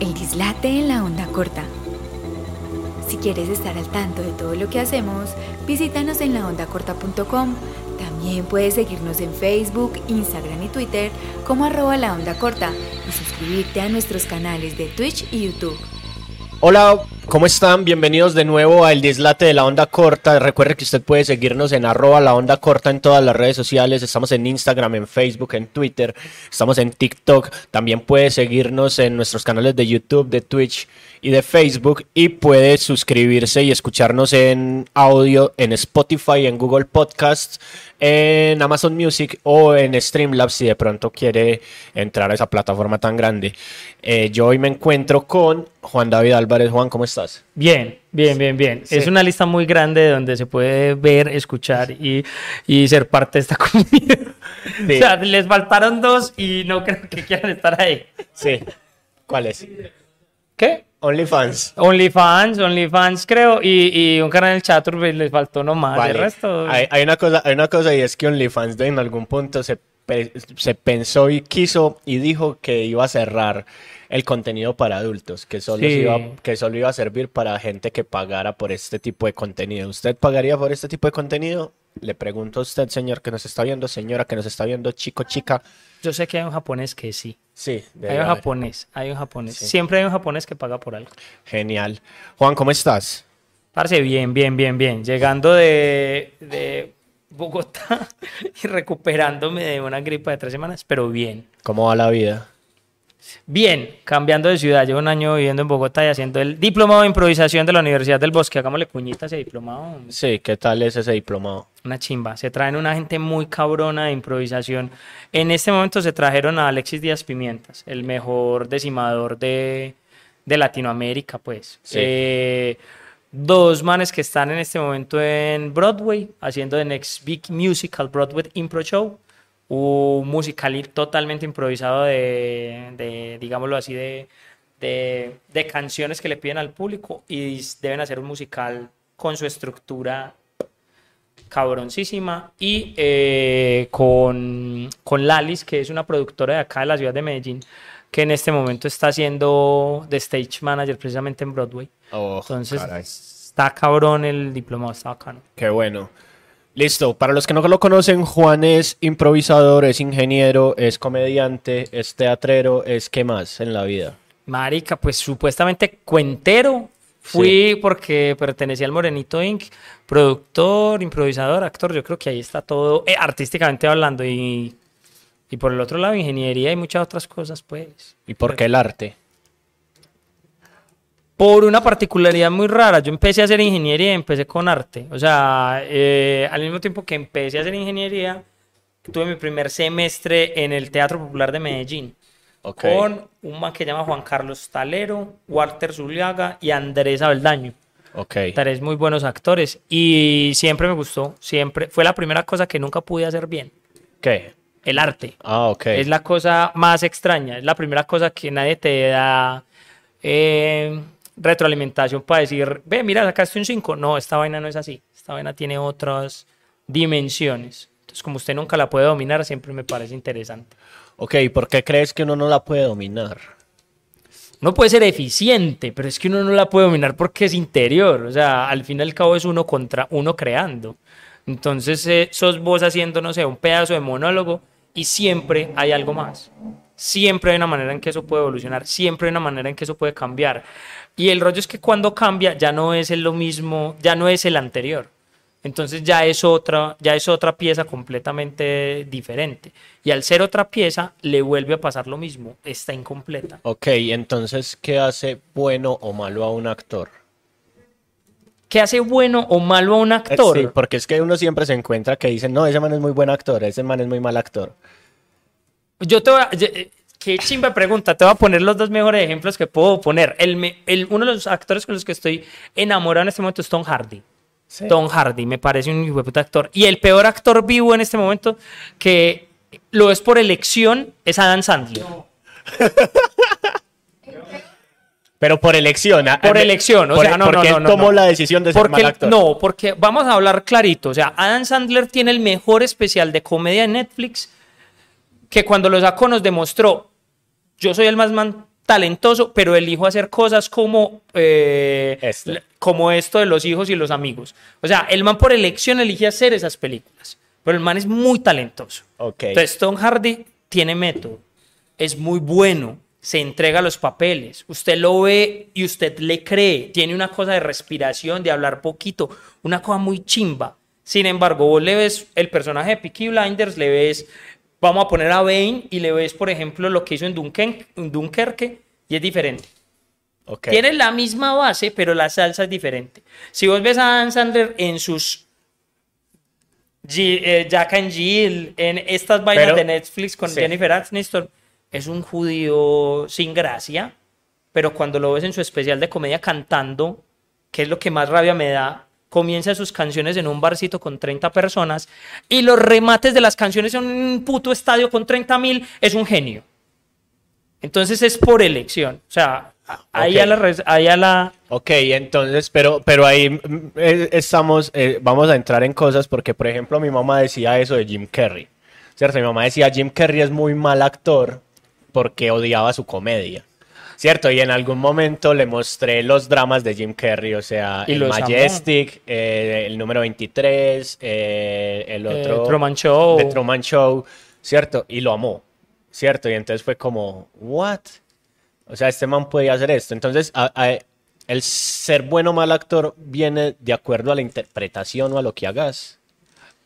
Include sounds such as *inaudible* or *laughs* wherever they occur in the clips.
El dislate en la onda corta. Si quieres estar al tanto de todo lo que hacemos, visítanos en laondacorta.com. También puedes seguirnos en Facebook, Instagram y Twitter como arroba la onda corta y suscribirte a nuestros canales de Twitch y YouTube. Hola, ¿cómo están? Bienvenidos de nuevo a El Dislate de la Onda Corta. Recuerde que usted puede seguirnos en arroba la onda corta en todas las redes sociales. Estamos en Instagram, en Facebook, en Twitter. Estamos en TikTok. También puede seguirnos en nuestros canales de YouTube, de Twitch y de Facebook. Y puede suscribirse y escucharnos en audio en Spotify, en Google Podcasts, en Amazon Music o en Streamlabs si de pronto quiere entrar a esa plataforma tan grande. Eh, yo hoy me encuentro con Juan David Álvarez. Juan, ¿cómo estás? Bien, bien, bien, bien. Sí. Es una lista muy grande donde se puede ver, escuchar y, y ser parte de esta *laughs* comunidad. Sí. O sea, les faltaron dos y no creo que quieran estar ahí. Sí. ¿Cuál es? ¿Qué? OnlyFans. OnlyFans, OnlyFans creo, y, y un canal del Chaturbe les faltó nomás. Vale. El resto. Hay, hay una cosa, hay una cosa y es que OnlyFans en algún punto se, se pensó y quiso y dijo que iba a cerrar el contenido para adultos, que solo, Sí. iba, que solo iba a servir para gente que pagara por este tipo de contenido. ¿Usted pagaría por este tipo de contenido? Le pregunto a usted, señor que nos está viendo, señora que nos está viendo, chico, chica. Yo sé que hay un japonés que sí. Sí, Hay un haber. japonés, hay un japonés. Sí. Siempre hay un japonés que paga por algo. Genial. Juan, ¿cómo estás? Parce, bien, bien, bien, bien. Llegando de, de Bogotá *laughs* y recuperándome de una gripa de tres semanas, pero bien. ¿Cómo va la vida? Bien, cambiando de ciudad. Llevo un año viviendo en Bogotá y haciendo el diplomado de improvisación de la Universidad del Bosque. Hagámosle cuñita a ese diplomado. Sí, ¿qué tal es ese diplomado? Una chimba. Se traen una gente muy cabrona de improvisación. En este momento se trajeron a Alexis Díaz Pimientas, el mejor decimador de, de Latinoamérica, pues. Sí. Eh, dos manes que están en este momento en Broadway, haciendo The Next Big Musical Broadway Impro Show. Un musical totalmente improvisado de, de, digámoslo así, de, de, de canciones que le piden al público y deben hacer un musical con su estructura cabroncísima y eh, con, con Lalis, que es una productora de acá de la ciudad de Medellín, que en este momento está haciendo de stage manager precisamente en Broadway. Oh, Entonces, caray. está cabrón el diplomado, está bacano. Qué bueno. Listo, para los que no lo conocen, Juan es improvisador, es ingeniero, es comediante, es teatrero, es qué más en la vida. Marica, pues supuestamente cuentero. Fui porque pertenecía al Morenito Inc., productor, improvisador, actor. Yo creo que ahí está todo eh, artísticamente hablando. Y, y por el otro lado, ingeniería y muchas otras cosas, pues. ¿Y por qué el arte? Por una particularidad muy rara. Yo empecé a hacer ingeniería y empecé con arte. O sea, eh, al mismo tiempo que empecé a hacer ingeniería, tuve mi primer semestre en el Teatro Popular de Medellín. Con un man que se llama Juan Carlos Talero, Walter Zuliaga y Andrés Abeldaño. Ok. Tres muy buenos actores. Y siempre me gustó. Siempre. Fue la primera cosa que nunca pude hacer bien. ¿Qué? El arte. Ah, ok. Es la cosa más extraña, es la primera cosa que nadie te da eh, retroalimentación para decir, ve, mira, sacaste un 5. No, esta vaina no es así. Esta vaina tiene otras dimensiones. Entonces, como usted nunca la puede dominar, siempre me parece interesante. Ok, ¿por qué crees que uno no la puede dominar? Uno puede ser eficiente, pero es que uno no la puede dominar porque es interior. O sea, al fin y al cabo es uno contra uno creando. Entonces, eh, sos vos haciendo, no sé, un pedazo de monólogo y siempre hay algo más. Siempre hay una manera en que eso puede evolucionar, siempre hay una manera en que eso puede cambiar. Y el rollo es que cuando cambia ya no es el lo mismo, ya no es el anterior. Entonces ya es otra, ya es otra pieza completamente diferente. Y al ser otra pieza, le vuelve a pasar lo mismo, está incompleta. Ok, entonces, ¿qué hace bueno o malo a un actor? ¿Qué hace bueno o malo a un Eh, actor? Sí, porque es que uno siempre se encuentra que dicen, no, ese man es muy buen actor, ese man es muy mal actor. Yo te voy a, yo- eh, qué chimba pregunta, te voy a poner los dos mejores ejemplos que puedo poner. El, uno de los actores con los que estoy enamorado en este momento es Tom Hardy. Sí. Tom Hardy me parece un hijo de puta actor. Y el peor actor vivo en este momento que lo es por elección es Adam Sandler. *laughs* Pero por elección. ah, Por eh, elección, o por- sea, no, no, porque no, tomó no. la decisión de ser Porque mal el- actor. no, porque vamos a hablar clarito. O sea, Adam Sandler tiene el mejor especial de comedia en Netflix que cuando lo sacó nos demostró, yo soy el más man talentoso, pero elijo hacer cosas como, eh, Este. como esto de los hijos y los amigos. O sea, el man por elección elige hacer esas películas, pero el man es muy talentoso. Ok. Entonces, Tom Hardy tiene método, es muy bueno, se entrega los papeles, usted lo ve y usted le cree, tiene una cosa de respiración, de hablar poquito, una cosa muy chimba. Sin embargo, vos le ves el personaje de Peaky Blinders, le ves, vamos a poner a Bane y le ves, por ejemplo, lo que hizo en, Dunken- en Dunkerque y es diferente. ok. Tiene la misma base, pero la salsa es diferente. Si vos ves a Dan Sandler en sus G- eh, Jack and Jill, en estas vainas Pero- de Netflix con sí. Jennifer Aniston, es un judío sin gracia, pero cuando lo ves en su especial de comedia cantando, que es lo que más rabia me da, comienza sus canciones en un barcito con 30 personas y los remates de las canciones en un puto estadio con 30 mil, es un genio. Entonces es por elección. O sea, ahí, Ok. a la, ahí a la... Ok, entonces, pero, pero ahí mm, eh, estamos, eh, vamos a entrar en cosas porque, por ejemplo, mi mamá decía eso de Jim Carrey, ¿cierto? Mi mamá decía, Jim Carrey es muy mal actor porque odiaba su comedia, ¿cierto? Y en algún momento le mostré los dramas de Jim Carrey, o sea, Y el. Majestic, eh, el número 23, eh, el eh, otro... Truman Show. The Truman Show, ¿cierto? Y lo amó, ¿cierto? Y entonces fue como, ¿what? O sea, este man podía hacer esto. Entonces, a- a- el ser bueno o mal actor viene de acuerdo a la interpretación o a lo que hagas.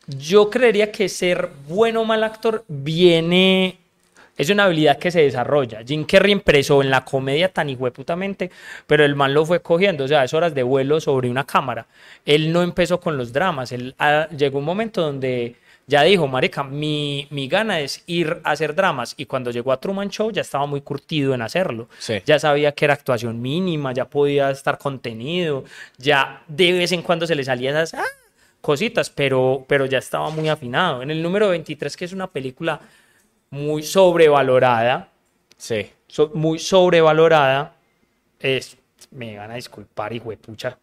Yo creería que ser bueno o mal actor viene. Es una habilidad que se desarrolla. Jim Carrey empezó en la comedia tan hijueputamente, pero el man lo fue cogiendo. O sea, es horas de vuelo sobre una cámara. Él no empezó con los dramas. Él ah, llegó un momento donde ya dijo, Marica, mi, mi gana es ir a hacer dramas. Y cuando llegó a Truman Show ya estaba muy curtido en hacerlo. Sí. Ya sabía que era actuación mínima, ya podía estar contenido, ya de vez en cuando se le salía esas ah, cositas, pero, pero ya estaba muy afinado. En el número 23, que es una película muy sobrevalorada, Sí. so- muy sobrevalorada, es, me van a disculpar, hijo de pucha,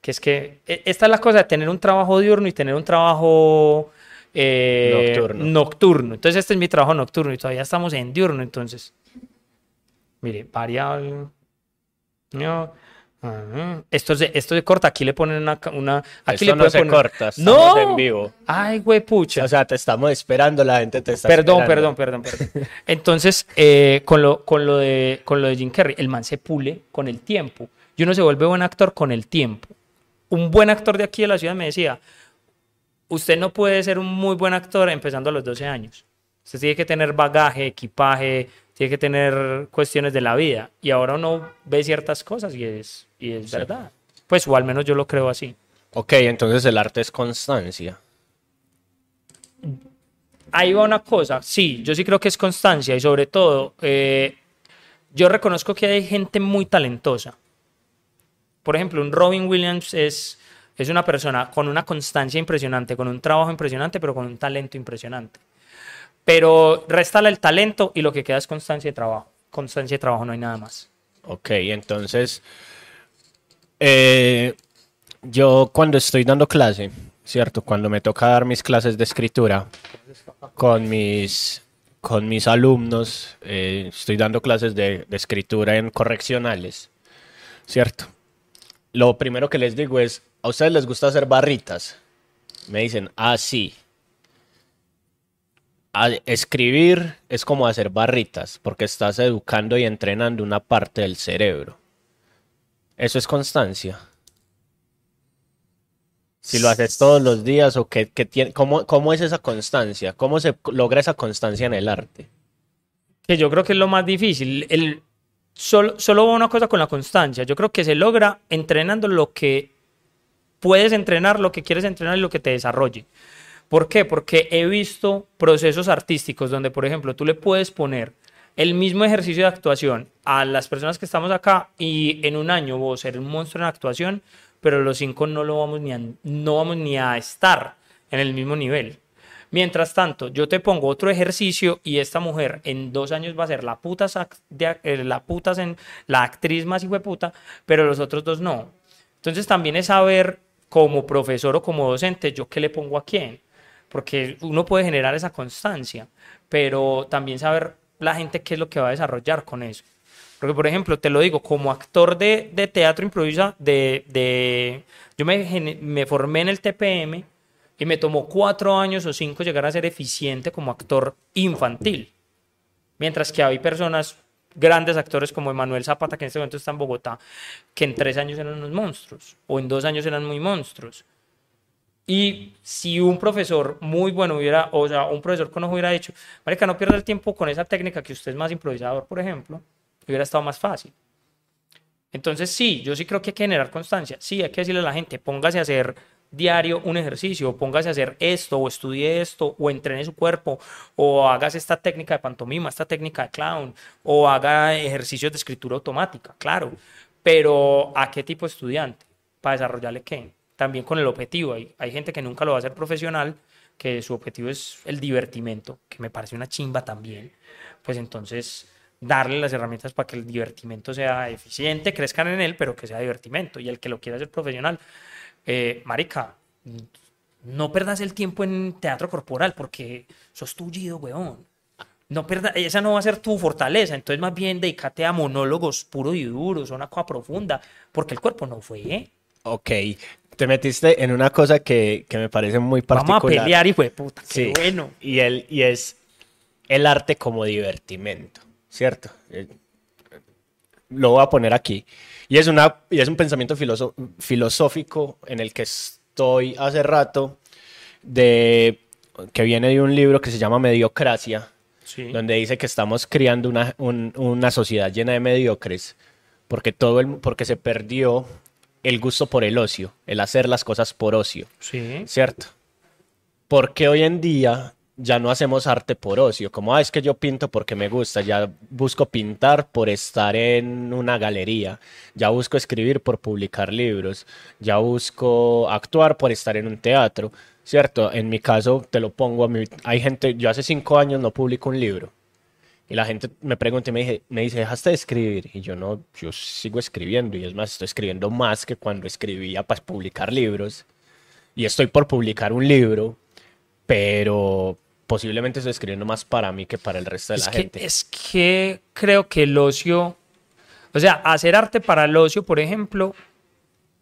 que es que e- esta es la cosa de tener un trabajo diurno y tener un trabajo eh, Nocturno. nocturno. Entonces este es mi trabajo nocturno y todavía estamos en diurno, entonces, mire, variable, no, esto se, esto se corta, aquí le ponen una, aquí Esto le no se poner- corta, estamos no, en vivo. ay, güey, pucha. O sea, te estamos esperando, la gente te está Perdón, esperando. perdón, perdón, perdón. Entonces, eh, con, lo, con, lo de, con lo de Jim Carrey, el man se pule con el tiempo. Y uno se vuelve buen actor con el tiempo. Un buen actor de aquí de la ciudad me decía, usted no puede ser un muy buen actor empezando a los 12 años. Usted tiene que tener bagaje, equipaje, tiene que tener cuestiones de la vida. Y ahora uno ve ciertas cosas y es, y es verdad. Pues, o al menos yo lo creo así. Ok, entonces el arte es constancia. ahí va una cosa, sí, yo sí creo que es constancia y sobre todo, eh, yo reconozco que hay gente muy talentosa. Por ejemplo, un Robin Williams es, es una persona con una constancia impresionante, con un trabajo impresionante, pero con un talento impresionante. Pero réstale el talento y lo que queda es constancia de trabajo. Constancia de trabajo no hay nada más. Ok, entonces, eh, yo cuando estoy dando clase, ¿cierto? Cuando me toca dar mis clases de escritura con mis, con mis alumnos, eh, estoy dando clases de, escritura en correccionales, ¿cierto? Lo primero que les digo es, ¿a ustedes les gusta hacer barritas? Me dicen, ah, sí. Escribir es como hacer barritas, porque estás educando y entrenando una parte del cerebro. Eso es constancia. Si lo haces todos los días o qué, qué tiene, ¿cómo, cómo es esa constancia? ¿Cómo se logra esa constancia en el arte? que yo creo que es lo más difícil. El, solo, solo va una cosa con la constancia. Yo creo que se logra entrenando lo que puedes entrenar, lo que quieres entrenar y lo que te desarrolle. ¿Por qué? Porque he visto procesos artísticos donde, por ejemplo, tú le puedes poner el mismo ejercicio de actuación a las personas que estamos acá y en un año vos ser un monstruo en actuación, pero los cinco no lo vamos ni a, no vamos ni a estar en el mismo nivel. Mientras tanto, yo te pongo otro ejercicio y esta mujer en dos años va a ser la puta, de- eh, la, puta en, la actriz más puta, pero los otros dos no. Entonces también es saber como profesor o como docente yo qué le pongo a quién, porque uno puede generar esa constancia, pero también saber la gente qué es lo que va a desarrollar con eso. Porque, por ejemplo, te lo digo, como actor de, de teatro improvisa, de, de, yo me, me formé en el TPM y me tomó cuatro años o cinco llegar a ser eficiente como actor infantil. Mientras que hay personas, grandes actores como Emanuel Zapata, que en este momento está en Bogotá, que en tres años eran unos monstruos, o en dos años eran muy monstruos. Y si un profesor muy bueno hubiera, o sea, un profesor con ojo hubiera dicho, Marica, no pierda el tiempo con esa técnica que usted es más improvisador, por ejemplo, hubiera estado más fácil. Entonces, sí, yo sí creo que hay que generar constancia. Sí, hay que decirle a la gente, póngase a hacer diario un ejercicio, póngase a hacer esto, o estudie esto, o entrene su cuerpo, o hagas esta técnica de pantomima, esta técnica de clown, o haga ejercicios de escritura automática, claro. Pero, ¿a qué tipo de estudiante? Para desarrollarle qué? También con el objetivo. Hay, hay gente que nunca lo va a hacer profesional, que su objetivo es el divertimento, que me parece una chimba también. Pues entonces darle las herramientas para que el divertimento sea eficiente, crezcan en él, pero que sea divertimento. Y el que lo quiera hacer profesional, eh, marica, no perdas el tiempo en teatro corporal porque sos tullido, weón. No perda, esa no va a ser tu fortaleza, entonces más bien dedícate a monólogos puros y duros, una cosa profunda, porque el cuerpo no fue, ¿eh? Ok, te metiste en una cosa que, que me parece muy particular. Vamos a pelear, hijo de puta, qué Sí, bueno. Y, el, y es el arte como divertimento, ¿cierto? Eh, Lo voy a poner aquí. Y es, una, y es un pensamiento filoso- filosófico en el que estoy hace rato, de, que viene de un libro que se llama Mediocracia, Sí. donde dice que estamos criando una, un- una sociedad llena de mediocres, porque, todo el, porque se perdió el gusto por el ocio, el hacer las cosas por ocio. Sí. ¿cierto? Porque hoy en día ya no hacemos arte por ocio, como ah, es que yo pinto porque me gusta, ya busco pintar por estar en una galería, ya busco escribir por publicar libros, ya busco actuar por estar en un teatro, ¿cierto? En mi caso, te lo pongo a mí, hay gente, yo hace cinco años no publico un libro. Y la gente me pregunta y me, dije- me dice, ¿dejaste de escribir? Y yo no, yo sigo escribiendo. Y es más, estoy escribiendo más que cuando escribía para publicar libros y estoy por publicar un libro, pero posiblemente estoy escribiendo más para mí que para el resto de Es la que, gente. es que creo que el ocio, o sea, hacer arte para el ocio, por ejemplo,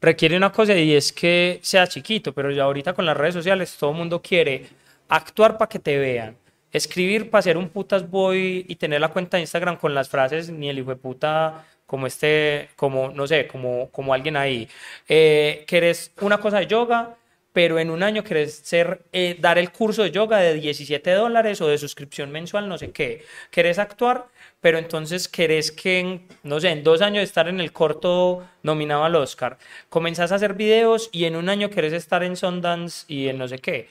requiere una cosa y es que sea chiquito, pero ya ahorita con las redes sociales todo el mundo quiere actuar para que te vean, escribir para ser un putas boy y tener la cuenta de Instagram con las frases ni el hijo de puta como este, como, no sé, como, como alguien ahí. Eh, querés una cosa de yoga, pero en un año querés ser, eh, dar el curso de yoga de 17 dólares o de suscripción mensual, no sé qué. Querés actuar, pero entonces querés que, en, no sé, en dos años estar en el corto nominado al Oscar. Comenzás a hacer videos y en un año querés estar en Sundance y en no sé qué.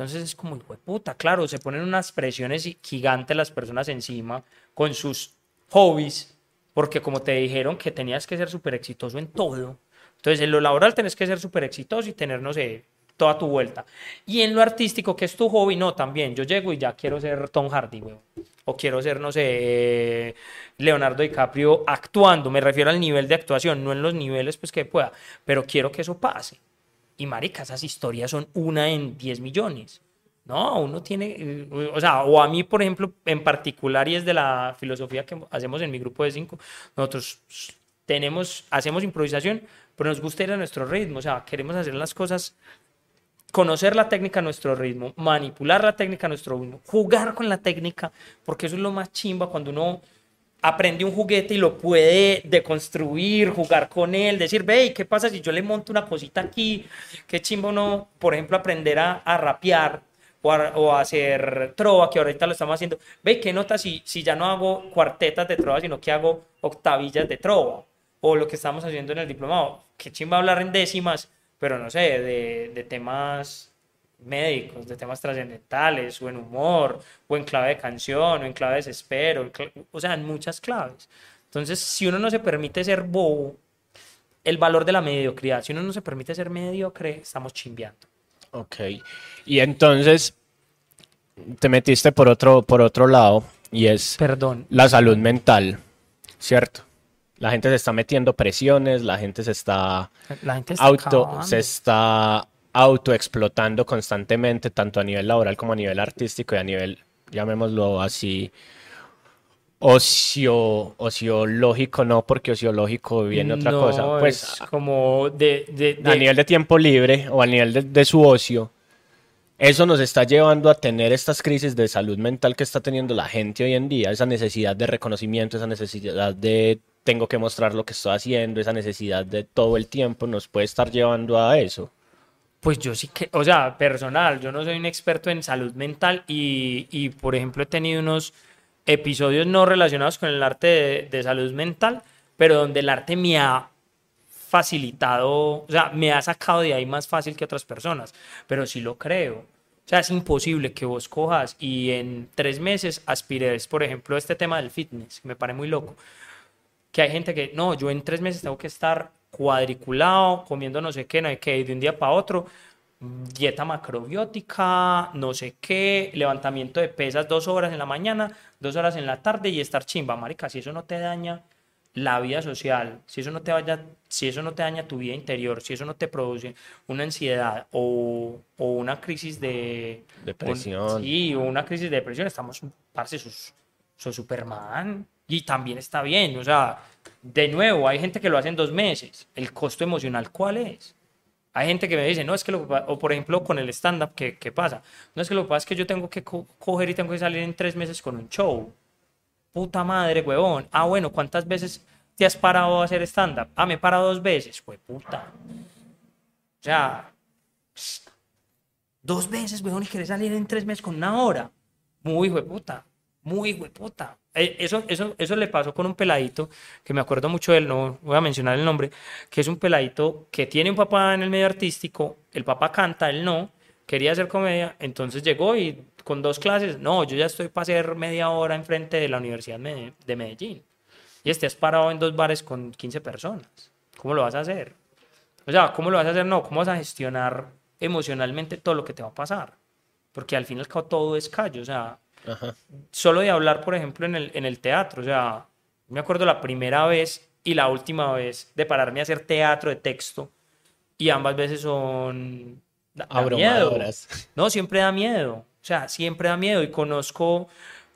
Entonces es como, puta, claro, se ponen unas presiones gi- gigantes las personas encima con sus hobbies, porque como te dijeron que tenías que ser súper exitoso en todo. Entonces en lo laboral tenés que ser súper exitoso y tener, no sé, toda tu vuelta. Y en lo artístico, que es tu hobby, no, también. Yo llego y ya quiero ser Tom Hardy, weón. O quiero ser, no sé, eh, Leonardo DiCaprio actuando. Me refiero al nivel de actuación, no en los niveles pues que pueda, pero quiero que eso pase. Y marica, esas historias son una en 10 millones. No, uno tiene, eh, o sea, o a mí, por ejemplo, en particular, y es de la filosofía que hacemos en mi grupo de cinco, nosotros tenemos, hacemos improvisación, pero nos gusta ir a nuestro ritmo, o sea, queremos hacer las cosas, conocer la técnica a nuestro ritmo, manipular la técnica a nuestro ritmo, jugar con la técnica, porque eso es lo más chimba cuando uno aprende un juguete y lo puede deconstruir, jugar con él, decir, ve, ¿y ¿qué pasa si yo le monto una cosita aquí? Qué chimba uno, por ejemplo, aprender a, a rapear o a hacer trova, que ahorita lo estamos haciendo. Ve, ¿qué nota si, si ya no hago cuartetas de trova, sino que hago octavillas de trova? O lo que estamos haciendo en el diplomado. Qué chimba hablar en décimas, pero no sé, de, de temas médicos, de temas trascendentales, o en humor, o en clave de canción, o en clave de desespero, o sea, en muchas claves. Entonces, si uno no se permite ser bobo, el valor de la mediocridad, si uno no se permite ser mediocre, estamos chimbeando. Ok. Y entonces te metiste por otro, por otro lado y es Perdón. la salud mental, ¿cierto? La gente se está metiendo presiones, la gente se está La gente está auto, acabando. se está autoexplotando constantemente, tanto a nivel laboral como a nivel artístico y a nivel, llamémoslo así, Ocio, ociológico no, porque ociológico viene otra No, cosa. Pues es como de, de- a nivel de tiempo libre o a nivel de, de su ocio, eso nos está llevando a tener estas crisis de salud mental que está teniendo la gente hoy en día, esa necesidad de reconocimiento, esa necesidad de tengo que mostrar lo que estoy haciendo, esa necesidad de todo el tiempo nos puede estar llevando a eso. Pues yo sí que, o sea, personal, yo no soy un experto en salud mental y, y, por ejemplo, he tenido unos episodios no relacionados con el arte de, de salud mental, pero donde el arte me ha facilitado, o sea, me ha sacado de ahí más fácil que otras personas, pero sí lo creo. O sea, es imposible que vos cojas y en tres meses aspires, por ejemplo, este tema del fitness, me parece muy loco que hay gente que, no, yo en tres meses tengo que estar cuadriculado, comiendo no sé qué, no sé qué, y de un día para otro, dieta macrobiótica, no sé qué, levantamiento de pesas dos horas en la mañana, dos horas en la tarde y estar chimba, marica, si eso no te daña la vida social, si eso no te vaya, si eso no te daña tu vida interior, si eso no te produce una ansiedad o, o una crisis de Depresión. un- sí, o una crisis de depresión, estamos, parce, sos, sos Superman y también está bien, o sea, de nuevo, hay gente que lo hace en dos meses, el costo emocional, ¿cuál es? Hay gente que me dice, no, es que lo que o por ejemplo con el stand-up, ¿qué, qué pasa? No es que lo que pasa es que yo tengo que co- coger y tengo que salir en tres meses con un show. Puta madre, huevón. Ah, bueno, ¿cuántas veces te has parado a hacer stand-up? Ah, me he parado dos veces, puta. O sea, dos veces, huevón, y querés salir en tres meses con una hora. Muy hijo puta, muy hijo de puta. Eh, Eso, eso, eso le pasó con un peladito, que me acuerdo mucho de él, no voy a mencionar el nombre, que es un peladito que tiene un papá en el medio artístico, el papá canta, él no, quería hacer comedia, entonces llegó y con dos clases, no, yo ya estoy para hacer media hora enfrente de la Universidad de Medellín. Y estés parado en dos bares con 15 personas. ¿Cómo lo vas a hacer? O sea, ¿cómo lo vas a hacer? No, ¿cómo vas a gestionar emocionalmente todo lo que te va a pasar? Porque al fin y al cabo todo es callo, o sea, Ajá. solo de hablar, por ejemplo, en el, en el teatro, o sea, me acuerdo la primera vez y la última vez de pararme a hacer teatro de texto y ambas veces son... da- da miedo. *laughs* No, siempre da miedo, o sea, siempre da miedo y conozco,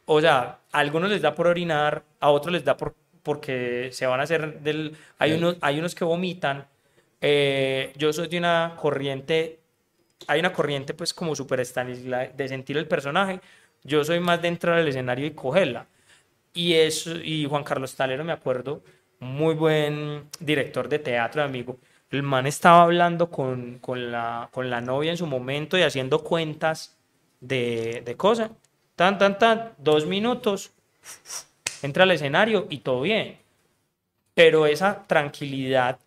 o sea, a algunos les da por orinar, a otros les da por, porque se van a hacer del... Hay, unos, hay unos que vomitan, eh, yo soy de una corriente hay una corriente pues como súper Stanisla de sentir el personaje. Yo soy más de entrar al escenario y cogerla. Y eso, y Juan Carlos Talero, me acuerdo, muy buen director de teatro, amigo. El man estaba hablando con, con la, con la novia en su momento y haciendo cuentas de, de cosas. Tan, tan, tan, dos minutos, entra al escenario y todo bien. Pero esa tranquilidad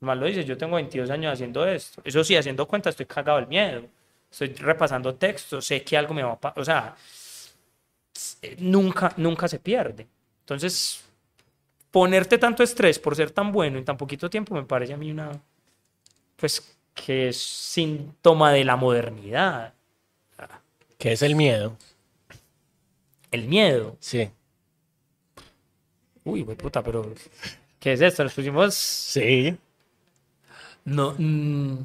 Mal lo dice, yo tengo 22 años haciendo esto. Eso sí, haciendo cuenta, estoy cagado del miedo. Estoy repasando textos, sé que algo me va a pasar. O sea, s- nunca, nunca se pierde. Entonces, ponerte tanto estrés por ser tan bueno en tan poquito tiempo me parece a mí una. Pues que es síntoma de la modernidad. ¿Qué es el miedo? El miedo. Sí. Uy, güey, puta, pero. ¿Qué es esto? Nos pusimos. Sí. No. mm,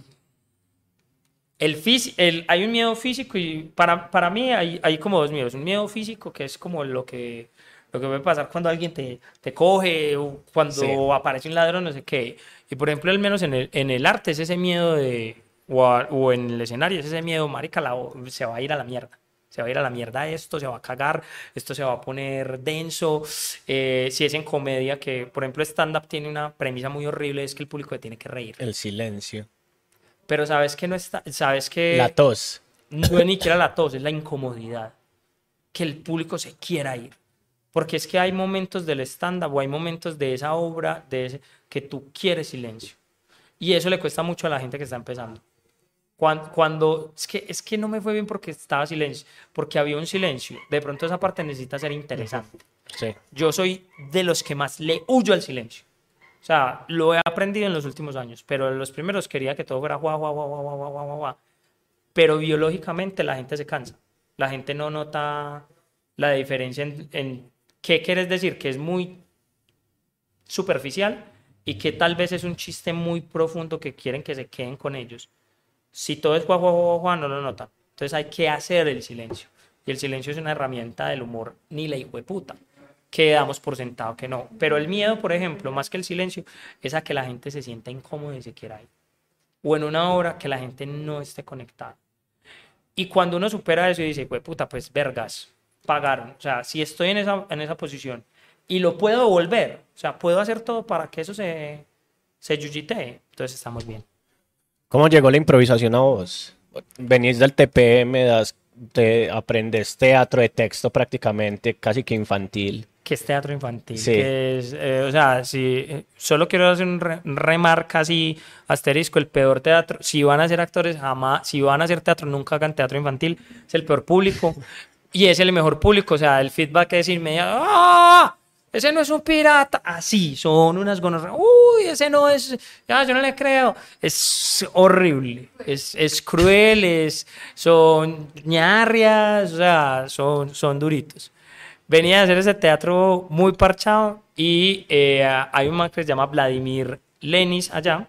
el fís- el, hay un miedo físico y para, para mí hay, hay como dos miedos. Un miedo físico que es como lo que, lo que puede pasar cuando alguien te, te coge o cuando Sí. aparece un ladrón, no sé qué. Y por ejemplo, al menos en el, en el arte es ese miedo de, o, a- o en el escenario es ese miedo, marica, la- se va a ir a la mierda. Se va a ir a la mierda esto, se va a cagar, esto se va a poner denso. Eh, si es en comedia, que por ejemplo stand-up tiene una premisa muy horrible, es que el público tiene que reír. El silencio. Pero sabes que no está, sabes que La tos. no es ni siquiera la tos, es la incomodidad. Que el público se quiera ir. Porque es que hay momentos del stand-up o hay momentos de esa obra de ese, que tú quieres silencio. Y eso le cuesta mucho a la gente que está empezando. Cuando, cuando es, que, es que no me fue bien porque estaba silencio, porque había un silencio. De pronto esa parte necesita ser interesante. Sí. Yo soy de los que más le huyo al silencio. O sea, lo he aprendido en los últimos años, pero en los primeros quería que todo fuera guau, guau, guau, guau, guau, guau, guau. Pero biológicamente la gente se cansa. La gente no nota la diferencia en, en qué quieres decir, que es muy superficial y que tal vez es un chiste muy profundo que quieren que se queden con ellos. Si todo es guau, guau, guau, guau, no lo notan. Entonces hay que hacer el silencio. Y el silencio es una herramienta del humor, ni la hijo de puta que damos por sentado que no. Pero el miedo, por ejemplo, más que el silencio, es a que la gente se sienta incómoda y se quiera ir. O en una hora que la gente no esté conectada. Y cuando uno supera eso y dice, pues puta, pues vergas, pagaron. O sea, si estoy en esa, en esa posición y lo puedo volver, o sea, puedo hacer todo para que eso se, se yuyitee, entonces estamos bien. ¿Cómo llegó la improvisación a vos? Venís del TPM, das, te aprendes teatro de texto prácticamente, casi que infantil. Que es teatro infantil. Sí. Que es, eh, o sea, si eh, solo quiero hacer un re- un remarca así, asterisco, el peor teatro. Si van a ser actores, jamás, si van a hacer teatro, nunca hagan teatro infantil. Es el peor público *laughs* y es el mejor público. O sea, el feedback es inmediato. ¡Ah! Ese no es un pirata. Así, son unas gonorreas. Uy, ese no es. Ya, yo no le creo. Es horrible. Es, es cruel. Es, son ñarrias. O sea, son, son duritos. Venía a hacer ese teatro muy parchado y eh, hay un man que se llama Vladimir Lenis allá,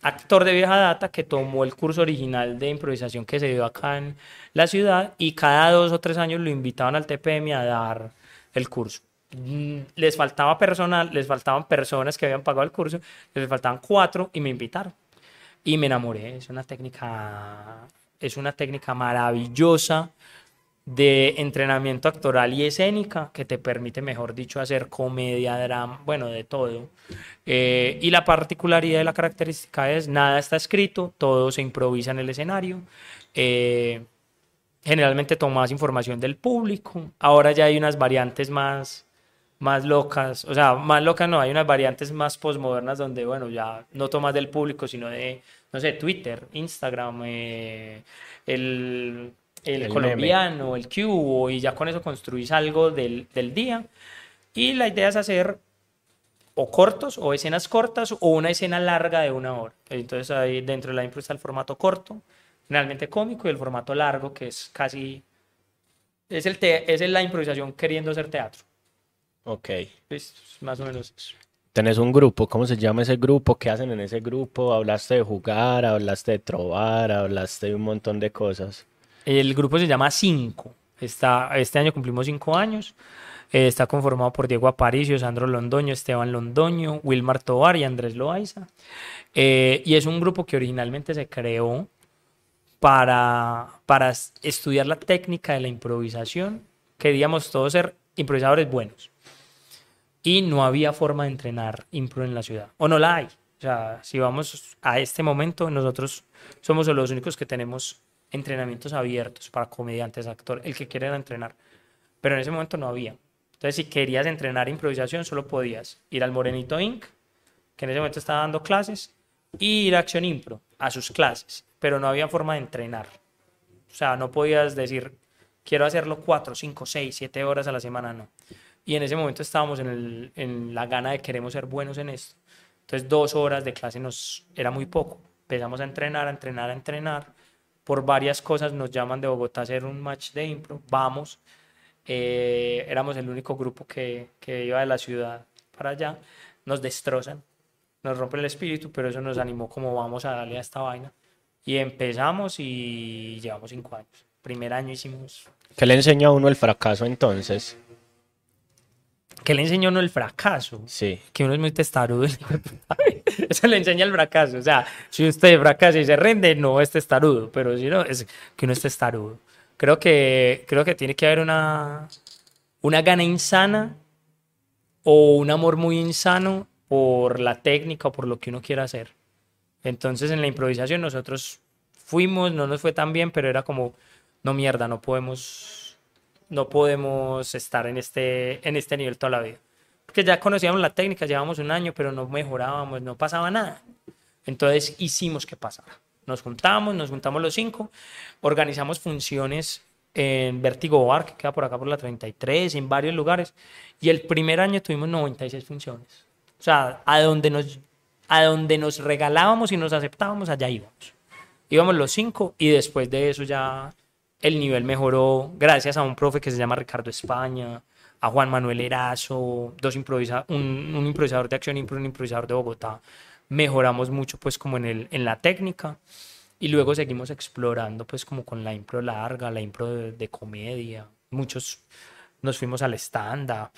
actor de vieja data que tomó el curso original de improvisación que se dio acá en la ciudad y cada dos o tres años lo invitaban al TPM a dar el curso. Mm, Les faltaba personal, les faltaban personas que habían pagado el curso, les faltaban cuatro y me invitaron. Y me enamoré, es una técnica, es una técnica maravillosa de entrenamiento actoral y escénica que te permite, mejor dicho, hacer comedia, drama, bueno, de todo. Eh, y la particularidad y la característica es, nada está escrito, todo se improvisa en el escenario. Eh, generalmente tomas información del público. Ahora ya hay unas variantes más, más locas, o sea, más locas no, hay unas variantes más posmodernas donde, bueno, ya no tomas del público, sino de, no sé, Twitter, Instagram, eh, el, el, El colombiano, el cubo, y ya con eso construís algo del, del día. Y la idea es hacer o cortos o escenas cortas o una escena larga de una hora. Entonces ahí dentro de la impro está el formato corto, generalmente cómico, y el formato largo que es casi... Es, el te- es la improvisación queriendo ser teatro. Ok. Es más o menos eso. Tenés un grupo, ¿cómo se llama ese grupo? ¿Qué hacen en ese grupo? Hablaste de jugar, hablaste de trobar, hablaste de un montón de cosas. El grupo se llama Cinco. Está, este año cumplimos cinco años. Eh, está conformado por Diego Aparicio, Sandro Londoño, Esteban Londoño, Wilmar Tovar y Andrés Loaiza. Eh, y es un grupo que originalmente se creó para, para estudiar la técnica de la improvisación. Queríamos todos ser improvisadores buenos. Y no había forma de entrenar impro en la ciudad. O no la hay. O sea, si vamos a este momento, nosotros somos los únicos que tenemos entrenamientos abiertos para comediantes, actores, el que quiera entrenar. Pero en ese momento no había. Entonces, si querías entrenar improvisación, solo podías ir al Morenito Inc., que en ese momento estaba dando clases, y ir a Acción Impro, a sus clases. Pero no había forma de entrenar. O sea, no podías decir, quiero hacerlo cuatro, cinco, seis, siete horas a la semana, no. Y en ese momento estábamos en, en la gana de queremos ser buenos en esto. Entonces, dos horas de clase nos era muy poco. Empezamos a entrenar, a entrenar, a entrenar. Por varias cosas nos llaman de Bogotá a hacer un match de impro. Vamos. Eh, éramos el único grupo que, que iba de la ciudad para allá. Nos destrozan, nos rompen el espíritu, pero eso nos animó como vamos a darle a esta vaina. Y empezamos y llevamos cinco años. Primer año hicimos ¿Qué le enseña a uno el fracaso entonces? ¿Qué le enseñó uno el fracaso? Sí. Que uno es muy testarudo. *laughs* *laughs* Eso le enseña el fracaso. O sea, si usted fracasa y se rinde, no es testarudo. Pero si no, es que uno es testarudo. Creo que, creo que tiene que haber una, una gana insana o un amor muy insano por la técnica o por lo que uno quiera hacer. Entonces, en la improvisación nosotros fuimos, no nos fue tan bien, pero era como, no mierda, no podemos, no podemos estar en este, en este nivel toda la vida. Porque ya conocíamos la técnica, llevábamos un año, pero no mejorábamos, no pasaba nada. Entonces hicimos que pasara. Nos juntamos, nos juntamos los cinco, organizamos funciones en Vértigo Bar, que queda por acá por la 33, en varios lugares. Y el primer año tuvimos 96 funciones. O sea, a donde nos, a donde nos regalábamos y nos aceptábamos, allá íbamos. Íbamos los cinco y después de eso ya el nivel mejoró gracias a un profe que se llama Ricardo España, a Juan Manuel Erazo, dos improvisa un, un improvisador de acción un improvisador de Bogotá. Mejoramos mucho pues como en, el, en la técnica y luego seguimos explorando pues como con la impro larga, la impro de, comedia. Muchos nos fuimos al stand-up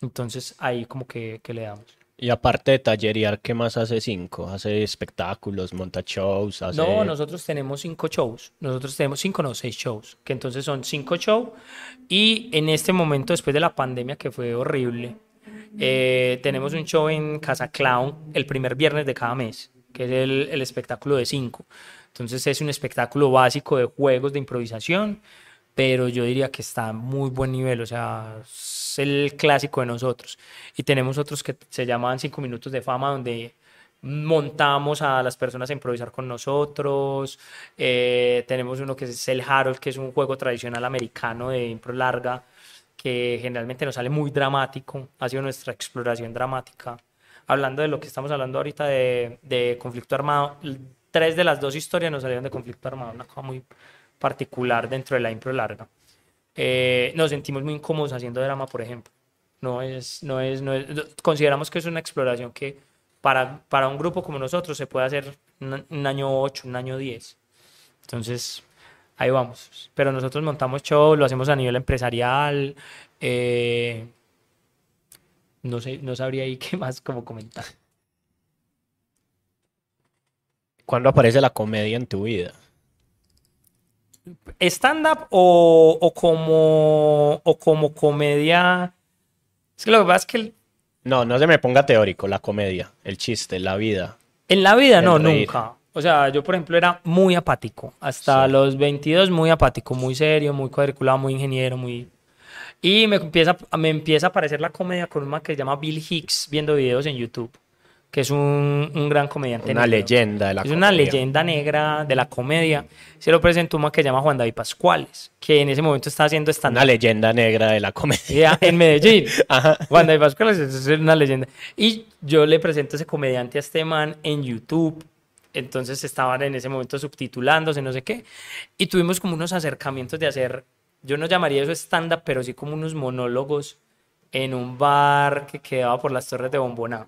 Entonces ahí como que le damos. Y aparte de tallerear, ¿qué más hace Cinco? ¿Hace espectáculos, monta shows? No, nosotros tenemos cinco shows. Nosotros tenemos cinco, no, seis shows. Que entonces son cinco shows. Y en este momento, después de la pandemia, que fue horrible, eh, tenemos un show en Casa Clown el primer viernes de cada mes, que es el, el espectáculo de cinco. Entonces es un espectáculo básico de juegos de improvisación, pero yo diría que está a muy buen nivel, o sea, es el clásico de nosotros. Y tenemos otros que se llaman cinco minutos de fama, donde montamos a las personas a improvisar con nosotros. Eh, tenemos uno que es el Harold, que es un juego tradicional americano de impro larga, que generalmente nos sale muy dramático. Ha sido nuestra exploración dramática. Hablando de lo que estamos hablando ahorita de, de conflicto armado, tres de las dos historias nos salieron de conflicto armado, una cosa muy particular dentro de la impro larga. Eh, nos sentimos muy incómodos haciendo drama, por ejemplo. No es, no es, no es, consideramos que es una exploración que para, para un grupo como nosotros se puede hacer un, año 8, un año 10. Entonces, ahí vamos. Pero nosotros montamos show, lo hacemos a nivel empresarial. Eh, no sé, no sabría ahí *laughs* qué más como comentar. ¿Cuándo aparece la comedia en tu vida? ¿Stand-up o, o como, o como comedia? Es que lo que pasa es que el- No, no se me ponga teórico, la comedia, el chiste, la vida. en la vida no, reír. nunca. O sea, yo por ejemplo era muy apático. Hasta Sí. los 22 muy apático, muy serio, muy cuadriculado, muy ingeniero, muy... Y me empieza, me empieza a aparecer la comedia con una que se llama Bill Hicks viendo videos en YouTube, que es un, un gran comediante. Una negro. leyenda de la Es una comedia. leyenda negra de la comedia. Se lo presentó una que se llama Juan David Pascuales, que en ese momento está haciendo stand Una leyenda negra de la comedia. en Medellín. *laughs* Ajá. Juan David Pascuales es una leyenda. Y yo le presento a ese comediante a este man en YouTube. Entonces estaban en ese momento subtitulándose, no sé qué. Y tuvimos como unos acercamientos de hacer, yo no llamaría eso stand-up, pero sí como unos monólogos en un bar que quedaba por las torres de Bomboná.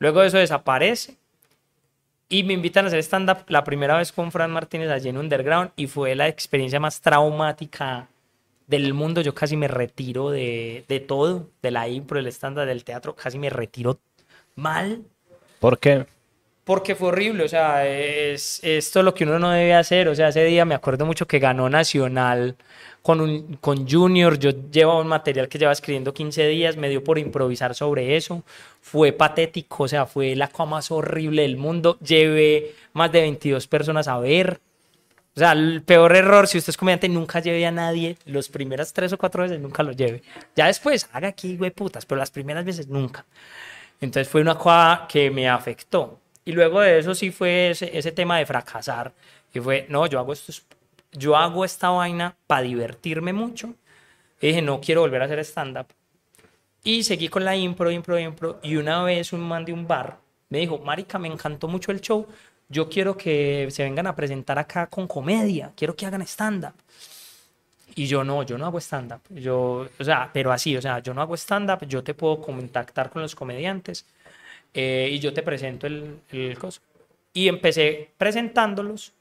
Luego de eso desaparece y me invitan a hacer stand-up la primera vez con Fran Martínez allí en Underground y fue la experiencia más traumática del mundo. Yo casi me retiro de, de todo, de la impro, del stand-up, del teatro, casi me retiro mal ¿Por qué? Porque fue horrible, o sea, es esto es lo que uno no debe hacer, o sea, ese día me acuerdo mucho que ganó Nacional con, un, con Junior, yo llevaba un material que llevaba escribiendo 15 días, me dio por improvisar sobre eso, fue patético, o sea, fue la cosa más horrible del mundo, llevé más de 22 personas a ver, o sea, el peor error, si usted es comediante, nunca lleve a nadie, los primeras tres o cuatro veces nunca lo lleve, ya después, haga aquí, güey, putas, pero las primeras veces nunca. Entonces fue una cosa que me afectó. Y luego de eso sí fue ese, tema de fracasar. Y fue, no, yo hago, esto, yo hago esta vaina para divertirme mucho. Y dije, no quiero volver a hacer stand-up. Y seguí con la impro, impro, impro. Y una vez un man de un bar me dijo, Marica, me encantó mucho el show. Yo quiero que se vengan a presentar acá con comedia. Quiero que hagan stand-up. Y yo no, yo no hago stand-up. Yo, o sea, pero así, o sea, yo no hago stand-up. Yo te puedo contactar con los comediantes eh, y yo te presento el, el coso. Y empecé presentándolos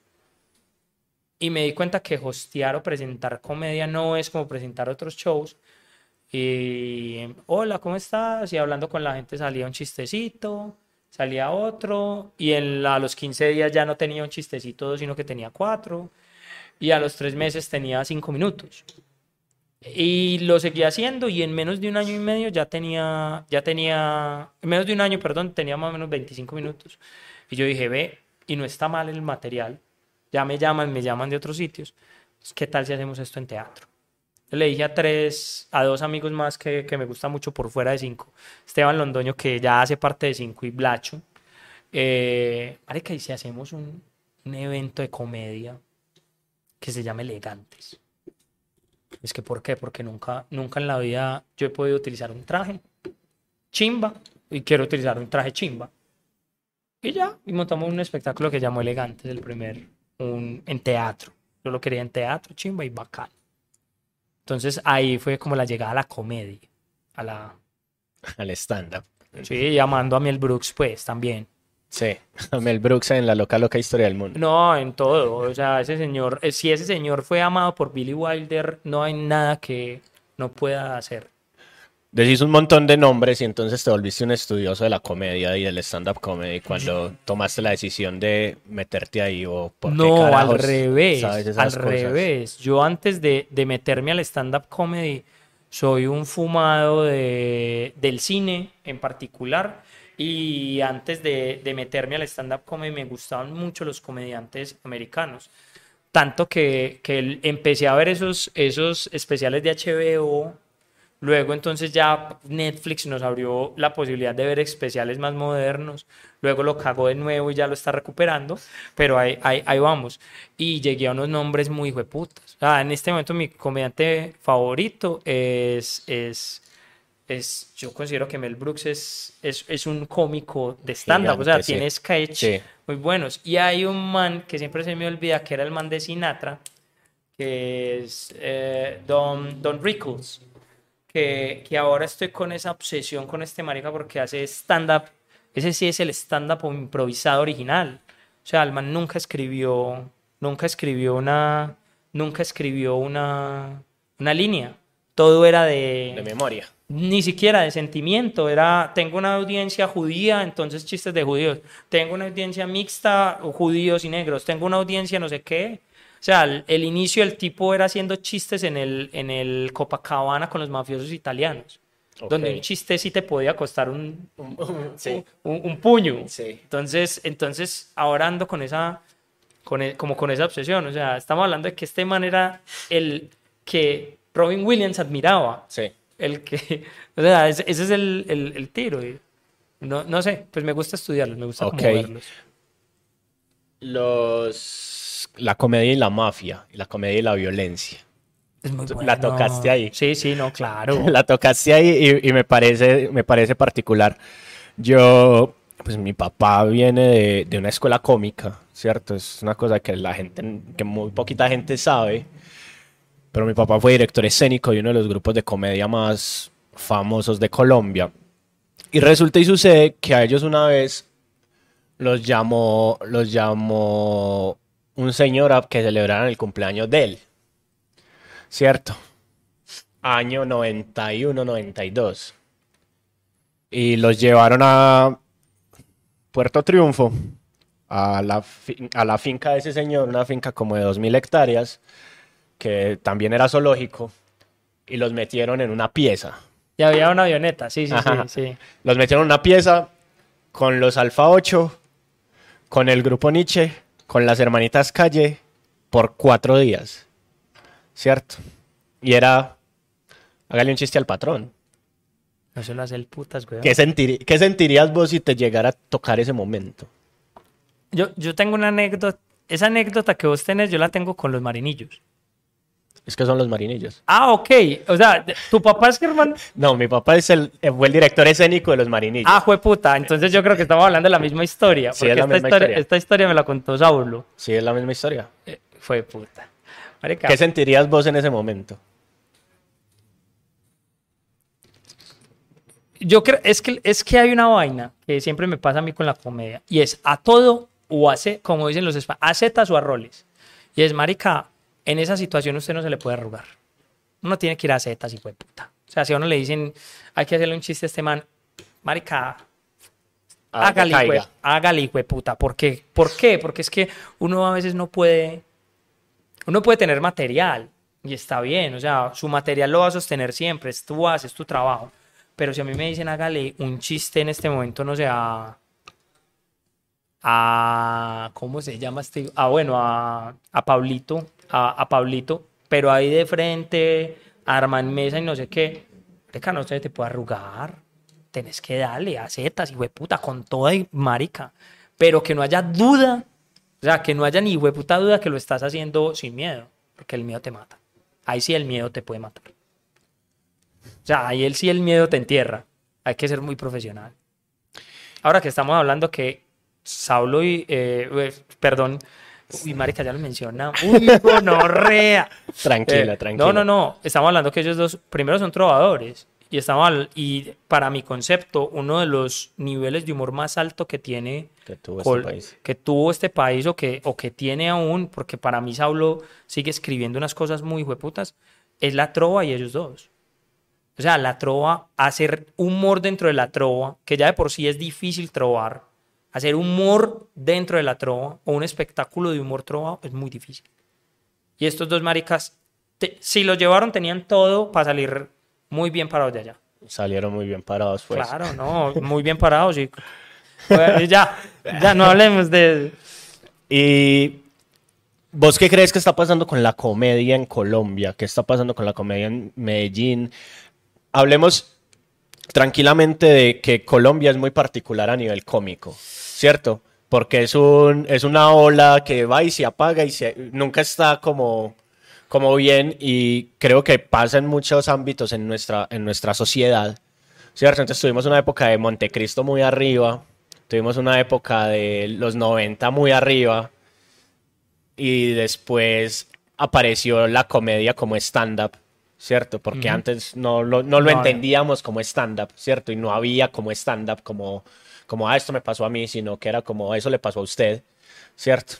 y me di cuenta que hostear o presentar comedia no es como presentar otros shows. Y hola, ¿cómo estás? Y hablando con la gente salía un chistecito, salía otro, y en, a los 15 días ya no tenía un chistecito, sino que tenía cuatro, y a los tres meses tenía cinco minutos. Y lo seguí haciendo y en menos de un año y medio ya tenía, ya tenía, en menos de un año, perdón, tenía más o menos 25 minutos. Y yo dije, ve, y no está mal el material, ya me llaman, me llaman de otros sitios, ¿qué tal si hacemos esto en teatro? Le dije a tres, a dos amigos más que, que me gusta mucho por fuera de cinco, Esteban Londoño, que ya hace parte de cinco, y Blacho, eh, y si hacemos un, un evento de comedia que se llame Elegantes. Es que, ¿por qué? Porque nunca, nunca en la vida yo he podido utilizar un traje chimba y quiero utilizar un traje chimba. Y ya, y montamos un espectáculo que llamó Elegantes, el primer, un, en teatro. Yo lo quería en teatro, chimba y bacán. Entonces ahí fue como la llegada a la comedia, a la... *laughs* Al stand-up. Sí, llamando a Mel Brooks, pues, también. Sí, *laughs* Mel Brooks en la loca loca historia del mundo. No, en todo. O sea, ese señor, eh, si ese señor fue amado por Billy Wilder, no hay nada que no pueda hacer. Decís un montón de nombres y entonces te volviste un estudioso de la comedia y del stand-up comedy cuando tomaste la decisión de meterte ahí o por qué No, al carajos revés, sabes esas al cosas? revés. Yo antes de, de meterme al stand-up comedy, soy un fumado de, del cine en particular. Y antes de, de meterme al stand-up comedy me gustaban mucho los comediantes americanos. Tanto que, que empecé a ver esos, esos especiales de HBO. Luego entonces ya Netflix nos abrió la posibilidad de ver especiales más modernos. Luego lo cagó de nuevo y ya lo está recuperando. Pero ahí, ahí, ahí vamos. Y llegué a unos nombres muy hueputas. Sea, en este momento mi comediante favorito es, es, es yo considero que Mel Brooks es, es, es un cómico de stand-up. O sea, sí. tiene sketch Sí. muy buenos. Y hay un man que siempre se me olvida, que era el man de Sinatra, que es eh, Don, Don Rickles, que, que ahora estoy con esa obsesión con este marica porque hace stand-up. Ese sí es el stand-up improvisado original. O sea, el man nunca escribió, nunca escribió una, nunca escribió una, una línea. Todo era De memoria. ni siquiera de sentimiento, era, tengo una audiencia judía, entonces chistes de judíos, tengo una audiencia mixta, judíos y negros, tengo una audiencia no sé qué. O sea, el, el inicio del tipo era haciendo chistes en el, en el Copacabana con los mafiosos italianos, donde Ok. un chiste sí te podía costar un, Sí. un, un puño. Sí. Entonces, entonces, ahora ando con esa, con e- como con esa obsesión. O sea, estamos hablando de que este man era el que Robin Williams admiraba Sí. el que, *laughs* o sea, ese, ese es el, el, el tiro. y no, no sé, pues me gusta estudiarlos, me gusta como Ok. verlos. Los... La comedia y la mafia, la comedia y la violencia. Es muy bueno. la tocaste ahí. Sí, sí, no, claro. *laughs* La tocaste ahí y, y me parece, me parece particular. Yo, pues mi papá viene de, de una escuela cómica, ¿cierto? Es una cosa que la gente, que muy poquita gente sabe. Pero mi papá fue director escénico de uno de los grupos de comedia más famosos de Colombia. Y resulta y sucede que a ellos una vez los llamó, los llamó un señor a que celebraran el cumpleaños de él. ¿Cierto? Año 91, 92. Y los llevaron a Puerto Triunfo, a la, a la finca de ese señor, una finca como de 2.000 hectáreas, que también era zoológico, y los metieron en una pieza. Y había una avioneta, sí, sí, Ajá. sí, sí. Los metieron en una pieza con los Alfa 8, con el grupo Nietzsche, con las hermanitas Calle, por cuatro días. ¿Cierto? Y era, hágale un chiste al patrón. No se lo hace el putas, güey. ¿Qué, sentiri- qué sentirías vos si te llegara a tocar ese momento? Yo, yo tengo una anécdota, esa anécdota que vos tenés, yo la tengo con los marinillos. Es que son los marinillos. Ah, ok. O sea, tu papá es Germán. No, mi papá es el, eh, fue el director escénico de los marinillos. Ah, fue puta. Entonces yo creo que estamos hablando de la misma historia. Sí, Porque es la esta, misma historia, historia. esta historia me la contó Saulo. Sí, es la misma historia. Eh, fue puta. Marica, ¿Qué sentirías vos en ese momento? Yo creo, es que, es que hay una vaina que siempre me pasa a mí con la comedia, y es a todo o a como dicen los españoles, a zetas o a roles. Y es, marica, en esa situación usted no se le puede arrugar. Uno tiene que ir a zetas, hijo de puta. O sea, si a uno le dicen, hay que hacerle un chiste a este man, marica, hágale, hijo hágale, hijo de puta. ¿Por qué? ¿Por qué? Porque es que uno a veces no puede, uno puede tener material y está bien, o sea, su material lo va a sostener siempre, es tu base, es tu trabajo. Pero si a mí me dicen hágale un chiste en este momento, no sé, a, ¿cómo se llama este? Ah, bueno, a, a Pablito, a, Pablito, pero ahí de frente, arman mesa y no sé qué, marica, no se te puede arrugar, tenés que darle a zetas, hijo de puta, con toda y marica, pero que no haya duda, o sea, que no haya ni puta duda que lo estás haciendo sin miedo, porque el miedo te mata. Ahí sí el miedo te puede matar. O sea, ahí sí el miedo te entierra. Hay que ser muy profesional. Ahora que estamos hablando que Saulo y, eh, perdón, uy, marica, ya lo menciona. Uy, gonorrea. *laughs* Tranquila, Eh, tranquila. No, no, no. Estamos hablando que ellos dos, primero son trovadores. Y, y para mi concepto, uno de los niveles de humor más alto que tiene Que tuvo este país. que tuvo este país o que, o que tiene aún, porque para mí Saulo sigue escribiendo unas cosas muy hueputas, es la trova y ellos dos. O sea, la trova, hacer humor dentro de la trova, que ya de por sí es difícil trovar, hacer humor dentro de la trova o un espectáculo de humor trovado es muy difícil. Y estos dos maricas, te- si lo llevaron, tenían todo para salir muy bien parados de allá. Salieron muy bien parados, pues. Claro, no, muy bien parados. Y, Bueno, ya, ya no hablemos de... ¿Y vos qué crees que está pasando con la comedia en Colombia? ¿Qué está pasando con la comedia en Medellín? Hablemos tranquilamente de que Colombia es muy particular a nivel cómico, ¿cierto? Porque es, un, es una ola que va y se apaga y nunca está como, como bien y creo que pasa en muchos ámbitos en nuestra, en nuestra sociedad, ¿cierto? Entonces tuvimos una época de Montecristo muy arriba, tuvimos una época de los 90 muy arriba y después apareció la comedia como stand-up, ¿cierto? Porque antes no lo, no lo No, entendíamos como stand-up, ¿cierto? Y no había como stand-up como, como, ah, esto me pasó a mí, sino que era como, eso le pasó a usted, ¿cierto?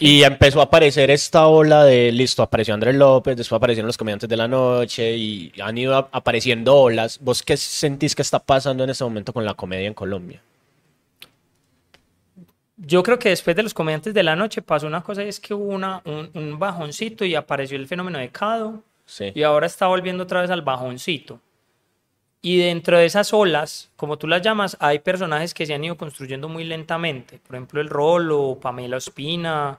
Y empezó a aparecer esta ola de, listo, apareció Andrés López, después aparecieron los comediantes de la noche y han ido apareciendo olas. ¿Vos qué sentís que está pasando en este momento con la comedia en Colombia? Yo creo que después de los comediantes de la noche pasó una cosa y es que hubo una, un, un bajoncito y apareció el fenómeno de Cado Sí. y ahora está volviendo otra vez al bajoncito. Y dentro de esas olas, como tú las llamas, hay personajes que se han ido construyendo muy lentamente. Por ejemplo, el Rolo, Pamela Ospina,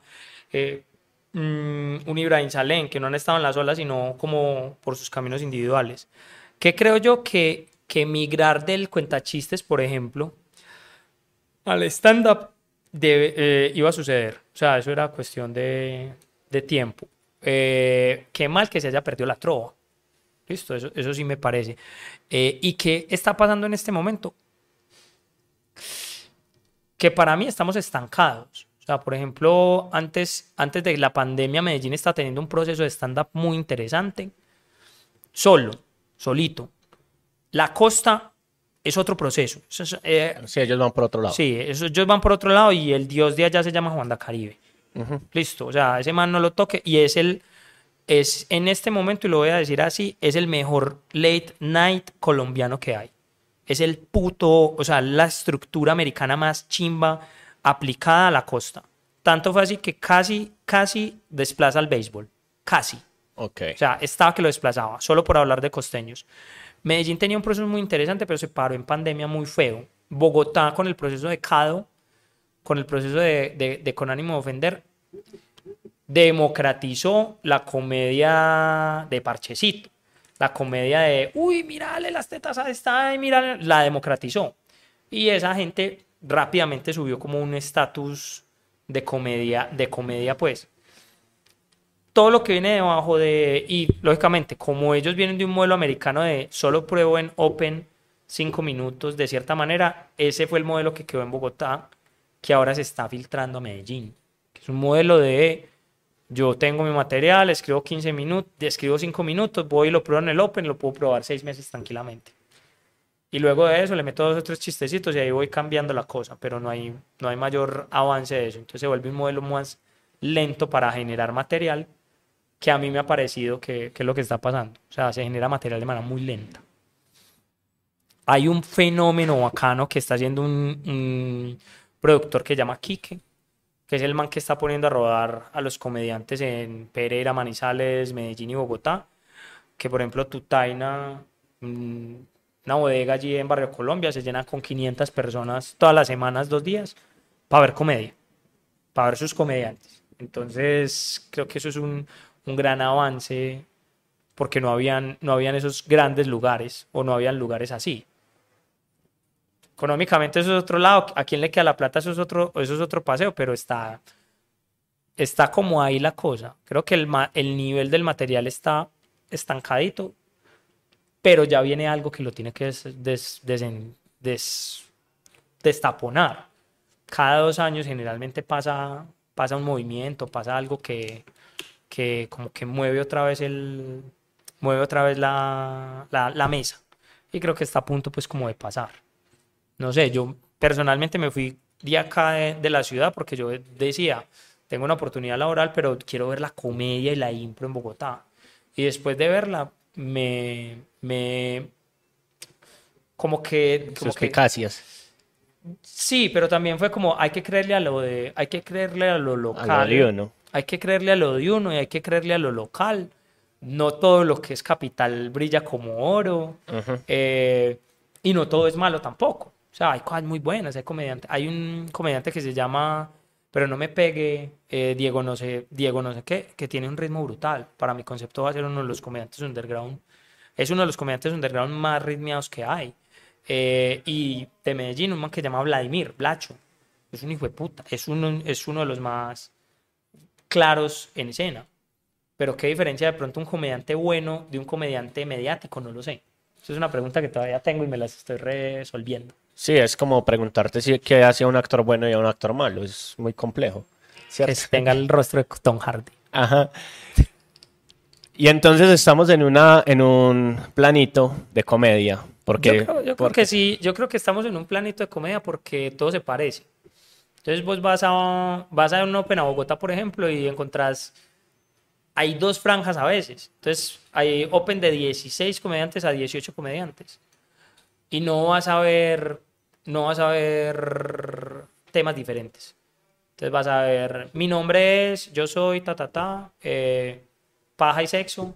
eh, mm, un Ibrahim Salén, que no han estado en las olas, sino como por sus caminos individuales. Que creo yo que, que migrar del cuentachistes, por ejemplo, al stand-up eh, iba a suceder. O sea, eso era cuestión de, de tiempo. Eh, qué mal que se haya perdido la trova. Listo, eso, eso sí me parece. Eh, ¿Y qué está pasando en este momento? Que para mí estamos estancados. O sea, por ejemplo, antes, antes de la pandemia, Medellín está teniendo un proceso de stand-up muy interesante. Solo, solito. La costa es otro proceso. Eso es, eh, Sí, ellos van por otro lado. Sí, eso, ellos van por otro lado y el dios de allá se llama Juan da Caribe. Ujú. Listo, o sea, ese man no lo toque y es el, es en este momento, y lo voy a decir así, es el mejor late night colombiano que hay. Es el puto, o sea, la estructura americana más chimba aplicada a la costa. Tanto fue así que casi, casi desplaza al béisbol. Casi. Ok. O sea, estaba que lo desplazaba, solo por hablar de costeños. Medellín tenía un proceso muy interesante, pero se paró en pandemia muy feo. Bogotá con el proceso de CADO, con el proceso de, con ánimo de ofender, democratizó la comedia de parchecito. La comedia de, uy, mírale las tetas a esta, y mírale, la democratizó. Y esa gente rápidamente subió como un estatus de comedia, de comedia, pues todo lo que viene debajo de, y lógicamente, como ellos vienen de un modelo americano de solo pruebo en Open cinco minutos, de cierta manera, ese fue el modelo que quedó en Bogotá, que ahora se está filtrando a Medellín. Que es un modelo de, yo tengo mi material, escribo 15 minutos, escribo 5 minutos, voy y lo pruebo en el Open, lo puedo probar seis meses tranquilamente. Y luego de eso le meto dos o tres chistecitos y ahí voy cambiando la cosa, pero no hay, no hay mayor avance de eso. Entonces se vuelve un modelo más lento para generar material que a mí me ha parecido que, que es lo que está pasando. O sea, se genera material de manera muy lenta. Hay un fenómeno bacano que está haciendo un, un productor que se llama Quique, que es el man que está poniendo a rodar a los comediantes en Pereira, Manizales, Medellín y Bogotá. Que por ejemplo, Tutaina, mm, una bodega allí en Barrio Colombia, se llena con 500 personas todas las semanas, dos días, para ver comedia, para ver sus comediantes. Entonces, creo que eso es un, un gran avance porque no habían, no habían esos grandes lugares o no habían lugares así. Económicamente eso es otro lado, a quién le queda la plata eso es otro, eso es otro paseo, pero está, está como ahí la cosa. Creo que el, el nivel del material está estancadito, pero ya viene algo que lo tiene que des- des- desen- des- destaponar. Cada dos años generalmente pasa, pasa un movimiento, pasa algo que, que como que mueve otra vez el mueve otra vez la, la, la mesa y creo que está a punto pues como de pasar no sé yo personalmente me fui de acá de, de la ciudad porque yo decía tengo una oportunidad laboral pero quiero ver la comedia y la impro en Bogotá y después de verla me, me, como que, como que, Suspicacias. sí, pero también fue como, hay que creerle a lo de, hay que creerle a lo A local. lo de uno. Hay que creerle a lo de uno y hay que creerle a lo local. No todo lo que es capital brilla como oro. Eh, y no todo es malo tampoco. O sea, hay cosas muy buenas. Hay comediantes. Hay un comediante que se llama, pero no me pegue, eh, Diego no sé, Diego no sé qué, que tiene un ritmo brutal. Para mi concepto va a ser uno de los comediantes underground. Es uno de los comediantes underground más ritmiados que hay. Eh, y de Medellín, un man que se llama Vladimir Blacho. Es un hijo de puta. Es uno, es uno de los más claros en escena. Pero qué diferencia de pronto un comediante bueno de un comediante mediático, no lo sé. Esa es una pregunta que todavía tengo y me las estoy resolviendo. Sí, es como preguntarte si qué hace a un actor bueno y a un actor malo. Es muy complejo. Que ¿cierto? tenga el rostro de Tom Hardy. Ajá. Y entonces estamos en una en un planito de comedia. Porque, yo creo, yo creo porque- que sí, yo creo que estamos en un planito de comedia porque todo se parece. Entonces vos vas a, vas a un Open a Bogotá, por ejemplo, y encontrás, hay dos franjas a veces. Entonces hay Open de 16 comediantes a 18 comediantes. Y no vas a ver, no vas a ver temas diferentes. Entonces vas a ver, mi nombre es, yo soy, ta, ta, ta, eh, paja y sexo,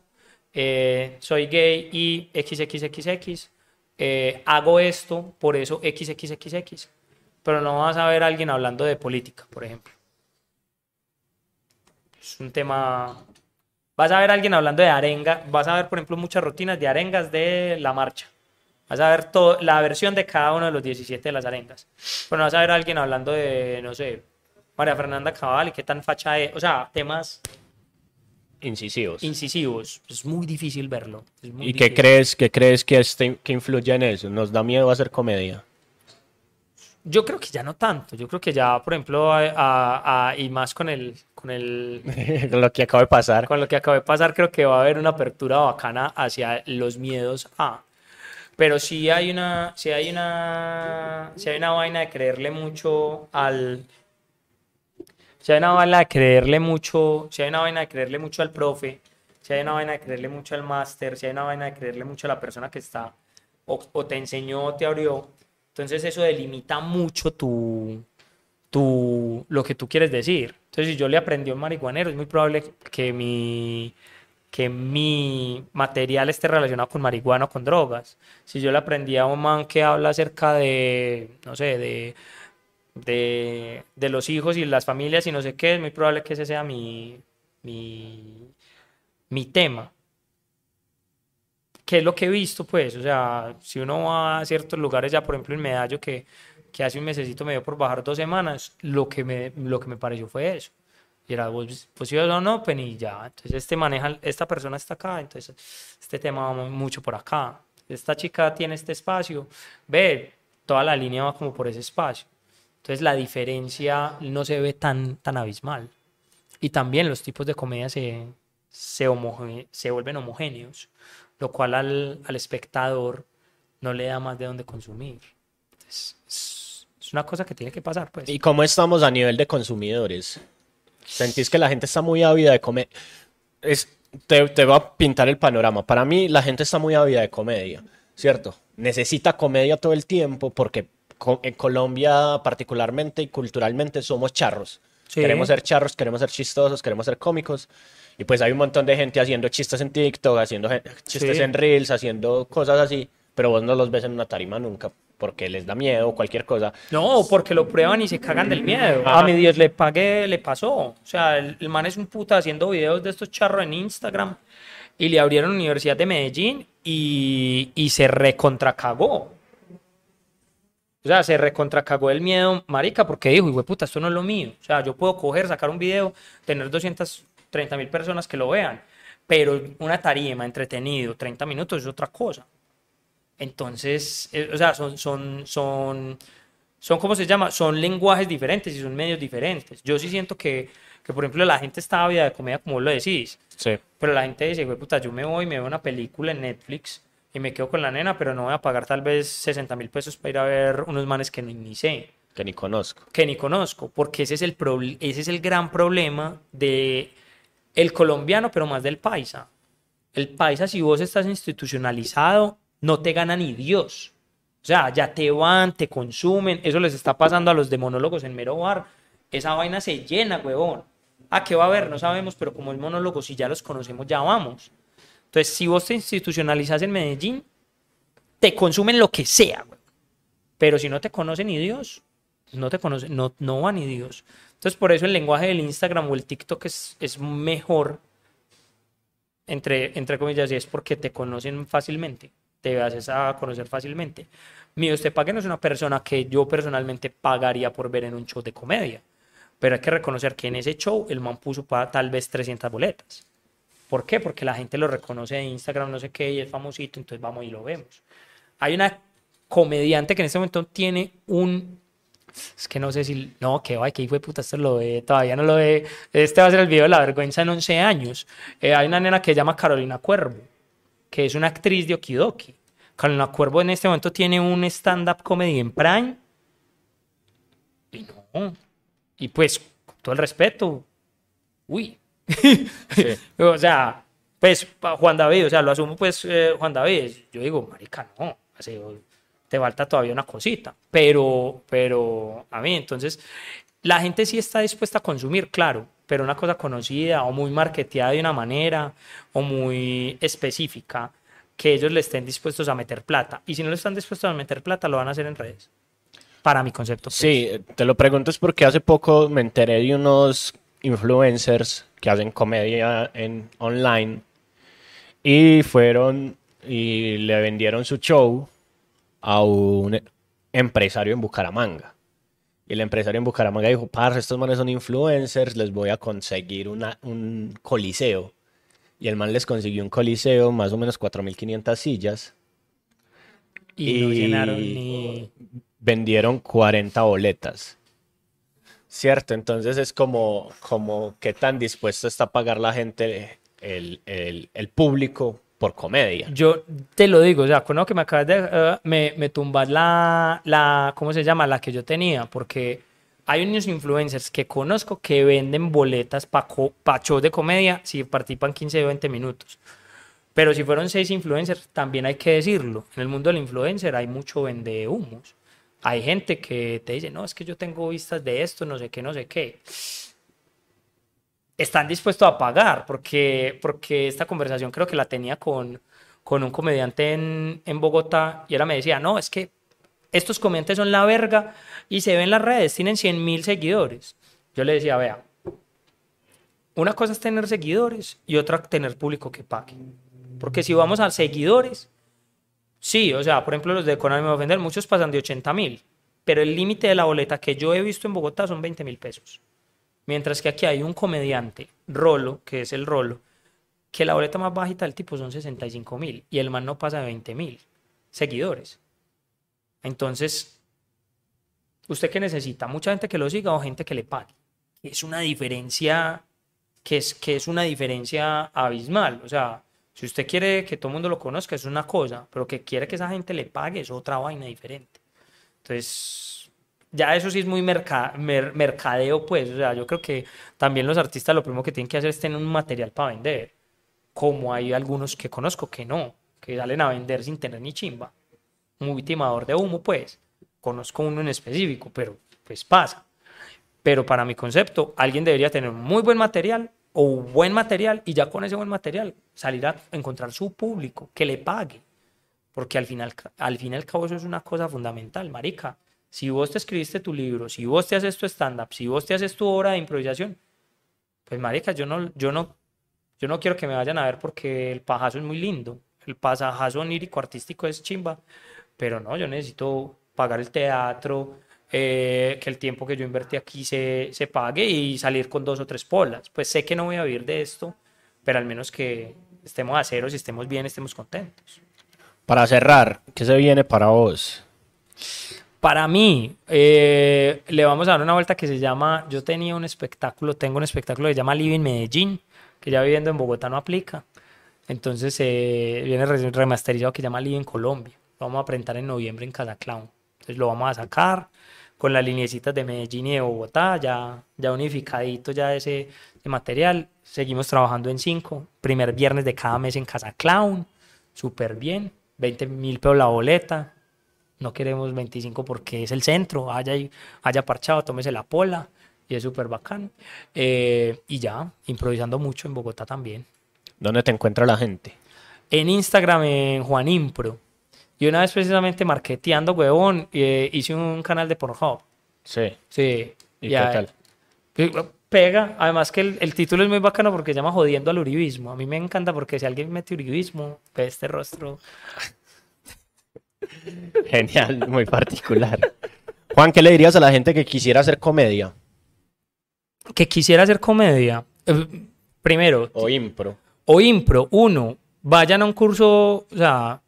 eh, soy gay y XXXX, eh, hago esto, por eso XXXX. Pero no vas a ver a alguien hablando de política, por ejemplo. Es un tema... Vas a ver a alguien hablando de arenga, vas a ver, por ejemplo, muchas rutinas de arengas de la marcha. Vas a ver todo, la versión de cada uno de los 17 de las arengas. Pero no vas a ver a alguien hablando de, no sé, María Fernanda Cabal y qué tan facha es. O sea, temas incisivos. incisivos. Es muy difícil verlo. muy ¿Y qué crees, qué crees que, este, que influye en eso? ¿Nos da miedo hacer comedia? Yo creo que ya no tanto. Yo creo que ya, por ejemplo, a- a- a- y más con el, con el, *laughs* Lo que acaba de pasar. con lo que acaba de pasar, creo que va a haber una apertura bacana hacia los miedos a. Pero sí hay una, sí hay una, sí hay una vaina de creerle mucho al, si hay una vaina de creerle mucho, si hay una vaina de creerle mucho al profe, si hay una vaina de creerle mucho al máster, si hay una vaina de creerle mucho a la persona que está, o, o te enseñó o te abrió, entonces eso delimita mucho tu, tu, lo que tú quieres decir. Entonces si yo le aprendí a un marihuanero, es muy probable que mi, que mi material esté relacionado con marihuana o con drogas. Si yo le aprendí a un man que habla acerca de, no sé, de de, de los hijos y las familias y no sé qué, es muy probable que ese sea mi, mi, mi tema. ¿Qué es lo que he visto, pues? O sea, si uno va a ciertos lugares, ya por ejemplo en Medallo, que, que hace un mesecito me dio por bajar dos semanas, lo que me, lo que me pareció fue eso. Y era, pues ibas a un Open y ya. Entonces, este maneja, esta persona está acá, entonces este tema va mu- mucho por acá. Esta chica tiene este espacio, ve, toda la línea va como por ese espacio. Entonces la diferencia no se ve tan, tan abismal. Y también los tipos de comedia se, se, homoge- se vuelven homogéneos, lo cual al, al espectador no le da más de dónde consumir. Es, una cosa que tiene que pasar, pues. ¿Y cómo estamos a nivel de consumidores? ¿Sentís que la gente está muy ávida de comer? Es, te, te voy a pintar el panorama. Para mí, la gente está muy ávida de comedia, ¿cierto? Necesita comedia todo el tiempo porque en Colombia, particularmente y culturalmente, somos charros. Sí. Queremos ser charros, queremos ser chistosos, queremos ser cómicos. Y pues hay un montón de gente haciendo chistes en TikTok, haciendo chistes Sí. en Reels, haciendo cosas así, pero vos no los ves en una tarima nunca porque les da miedo o cualquier cosa. No, porque lo prueban y se cagan del miedo. Ajá. A mi Dios le pagué, le pasó. O sea, el, el man es un puta haciendo videos de estos charros en Instagram y le abrieron Universidad de Medellín y, y se recontracagó. O sea, se recontracagó el miedo, marica, porque dijo, hijo de puta, esto no es lo mío. O sea, yo puedo coger, sacar un video, tener 230 mil personas que lo vean, pero una tarima, entretenido, 30 minutos es otra cosa. Entonces, eh, o sea, son, son, son, son, ¿cómo se llama? Son lenguajes diferentes y son medios diferentes. Yo sí siento que, que por ejemplo, la gente está ávida de comedia, como vos lo decís, Sí. pero la gente dice, güey, puta, yo me voy, me veo una película en Netflix y me quedo con la nena, pero no voy a pagar tal vez 60 mil pesos para ir a ver unos manes que ni, ni sé, Que ni conozco. que ni conozco, porque ese es el, ese es el gran problema de el colombiano, pero más del paisa. El paisa, si vos estás institucionalizado, no te gana ni Dios. O sea, ya te van, te consumen. Eso les está pasando a los de monólogos en Mero Bar. Esa vaina se llena, huevón. ¿A qué va a haber? No sabemos, pero como el monólogo, si ya los conocemos, ya vamos. Entonces, si vos te institucionalizas en Medellín, te consumen lo que sea, Pero si no te conoce ni Dios, no te conoce, no, no va ni Dios. Entonces, por eso el lenguaje del Instagram o el TikTok es, es mejor, entre, entre comillas, y es porque te conocen fácilmente te haces a conocer fácilmente. Mío, usted pague no es una persona que yo personalmente pagaría por ver en un show de comedia. Pero hay que reconocer que en ese show el man puso para tal vez 300 boletas. ¿Por qué? Porque la gente lo reconoce en Instagram, no sé qué, y es famosito, entonces vamos y lo vemos. Hay una comediante que en este momento tiene un. Es que no sé si. No, que va, que hijo de puta, esto lo ve, todavía no lo ve. Este va a ser el video de la vergüenza en 11 años. Eh, hay una nena que se llama Carolina Cuervo que es una actriz de Okidoki. Carolina Cuervo en este momento tiene un stand-up comedy en Prime. Y no. Y pues, con todo el respeto, uy. *laughs* o sea, pues, Juan David, o sea, lo asumo pues, eh, Juan David. Yo digo, marica, no. te falta todavía una cosita. Pero, pero, a mí, entonces, la gente sí está dispuesta a consumir, claro pero una cosa conocida o muy marketeada de una manera o muy específica que ellos le estén dispuestos a meter plata. Y si no le están dispuestos a meter plata, lo van a hacer en redes. Para mi concepto. Pues. Sí, te lo pregunto es porque hace poco me enteré de unos influencers que hacen comedia en online y fueron y le vendieron su show a un empresario en Bucaramanga. Y el empresario en Bucaramanga dijo, parce, estos manes son influencers, les voy a conseguir una, un coliseo. Y el man les consiguió un coliseo, más o menos 4.500 sillas. Y, no llenaron ni... Vendieron 40 boletas. Cierto, entonces es como, como qué tan dispuesto está a pagar la gente, el, el, público, por comedia. Yo te lo digo, o sea, con lo que me acabas de... Uh, me, me tumbas la, la... ¿Cómo se llama? La que yo tenía, porque hay unos influencers que conozco que venden boletas para pa shows de comedia si participan 15 o 20 minutos. Pero si fueron seis influencers, también hay que decirlo. En el mundo del influencer hay mucho vende humos. Hay gente que te dice, no, es que yo tengo vistas de esto, no sé qué, no sé qué están dispuestos a pagar, porque, porque esta conversación creo que la tenía con, con un comediante en, en Bogotá y él me decía, no, es que estos comediantes son la verga y se ven en las redes, tienen 100 mil seguidores. Yo le decía, vea, una cosa es tener seguidores y otra tener público que pague. Porque si vamos a seguidores, sí, o sea, por ejemplo, los de Economy Ofender, muchos pasan de 80 mil, pero el límite de la boleta que yo he visto en Bogotá son 20 mil pesos. Mientras que aquí hay un comediante, Rolo, que es el Rolo, que la boleta más bajita del tipo son 65 mil y el man no pasa de 20 mil seguidores. Entonces, ¿usted qué necesita? ¿Mucha gente que lo siga o gente que le pague? Es una diferencia que es, que es una diferencia abismal. O sea, si usted quiere que todo el mundo lo conozca, es una cosa, pero que quiere que esa gente le pague es otra vaina diferente. Entonces, ya eso sí es muy mercadeo, pues. O sea, yo creo que también los artistas lo primero que tienen que hacer es tener un material para vender. Como hay algunos que conozco que no, que salen a vender sin tener ni chimba. Muy timador de humo, pues. Conozco uno en específico, pero pues pasa. Pero para mi concepto, alguien debería tener muy buen material o buen material y ya con ese buen material salir a encontrar su público que le pague. Porque al final, al fin y al cabo eso es una cosa fundamental, marica. Si vos te escribiste tu libro, si vos te haces tu stand-up, si vos te haces tu obra de improvisación, pues marica, yo no, yo no, yo no quiero que me vayan a ver porque el pajazo es muy lindo, el pasajazo onírico artístico es chimba, pero no, yo necesito pagar el teatro, eh, que el tiempo que yo invertí aquí se, se pague y salir con dos o tres polas. Pues sé que no voy a vivir de esto, pero al menos que estemos a cero, si estemos bien, estemos contentos. Para cerrar, ¿qué se viene para vos? Para mí, eh, le vamos a dar una vuelta que se llama, yo tenía un espectáculo, tengo un espectáculo que se llama Living Medellín, que ya viviendo en Bogotá no aplica. Entonces eh, viene remasterizado que se llama Living Colombia. Lo vamos a presentar en noviembre en Casa Clown. Entonces lo vamos a sacar con las lineecitas de Medellín y de Bogotá, ya, ya unificadito ya ese, ese material. Seguimos trabajando en cinco. Primer viernes de cada mes en Casa Clown. Súper bien. 20 mil pesos la boleta. No queremos 25 porque es el centro. Haya, haya parchado, tómese la pola. Y es súper bacán. Eh, y ya, improvisando mucho en Bogotá también. ¿Dónde te encuentra la gente? En Instagram, en Juan Impro. Y una vez precisamente marketeando, huevón, eh, hice un canal de Pornhub. Sí. Sí. ¿Y ya- qué tal? Pega, además que el, el título es muy bacano porque se llama Jodiendo al Uribismo. A mí me encanta porque si alguien mete Uribismo, ve este rostro. *laughs* Genial, muy particular. Juan, ¿qué le dirías a la gente que quisiera hacer comedia Que quisiera hacer comedia. Eh, primero, o impro? o impro, uno, vayan a un curso, o sea,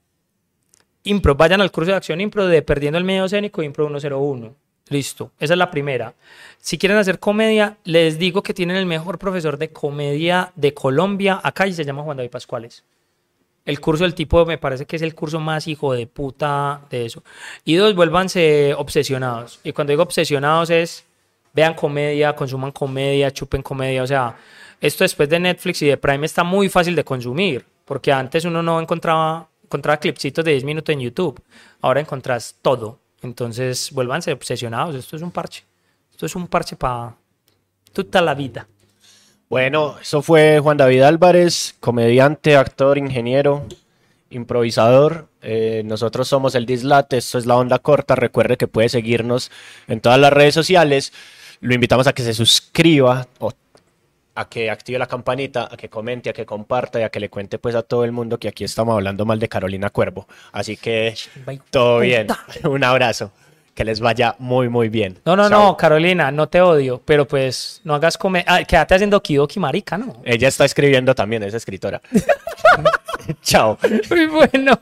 impro, vayan al curso de acción impro de Perdiendo el Medio Escénico, impro 101. Listo, esa es la primera. Si quieren hacer comedia, les digo que tienen el mejor profesor de comedia de Colombia acá y se llama Juan David Pascuales. El curso del tipo me parece que es el curso más hijo de puta de eso. Y dos, vuélvanse obsesionados. Y cuando digo obsesionados es vean comedia, consuman comedia, chupen comedia. O sea, esto después de Netflix y de Prime está muy fácil de consumir. Porque antes uno no encontraba, encontraba clipsitos de 10 minutos en YouTube. Ahora encontrás todo. Entonces, vuélvanse obsesionados. Esto es un parche. Esto es un parche para toda la vida. Bueno, eso fue Juan David Álvarez, comediante, actor, ingeniero, improvisador. Eh, nosotros somos el Dislate, esto es la onda corta. Recuerde que puede seguirnos en todas las redes sociales. Lo invitamos a que se suscriba o a que active la campanita, a que comente, a que comparta y a que le cuente pues a todo el mundo que aquí estamos hablando mal de Carolina Cuervo. Así que todo bien. *laughs* Un abrazo. Que les vaya muy muy bien. No, no, Chao. no, Carolina, no te odio, pero pues no hagas comedia. Ah, quédate haciendo kidoki, marica, ¿no? Ella está escribiendo también, es escritora. *laughs* *laughs* Chao. Muy bueno.